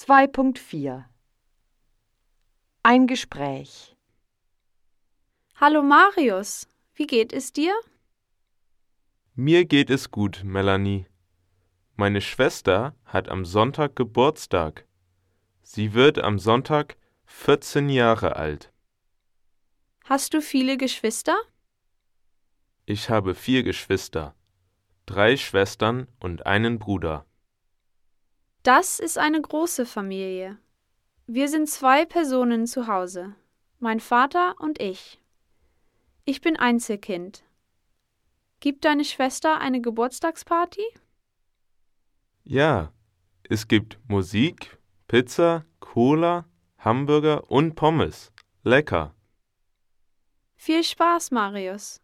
2.4 Ein Gespräch Hallo Marius, wie geht es dir? Mir geht es gut, Melanie. Meine Schwester hat am Sonntag Geburtstag. Sie wird am Sonntag 14 Jahre alt. Hast du viele Geschwister? Ich habe vier Geschwister, drei Schwestern und einen Bruder. Das ist eine große Familie. Wir sind zwei Personen zu Hause, mein Vater und ich. Ich bin Einzelkind. Gibt deine Schwester eine Geburtstagsparty? Ja, es gibt Musik, Pizza, Cola, Hamburger und Pommes. Lecker. Viel Spaß, Marius.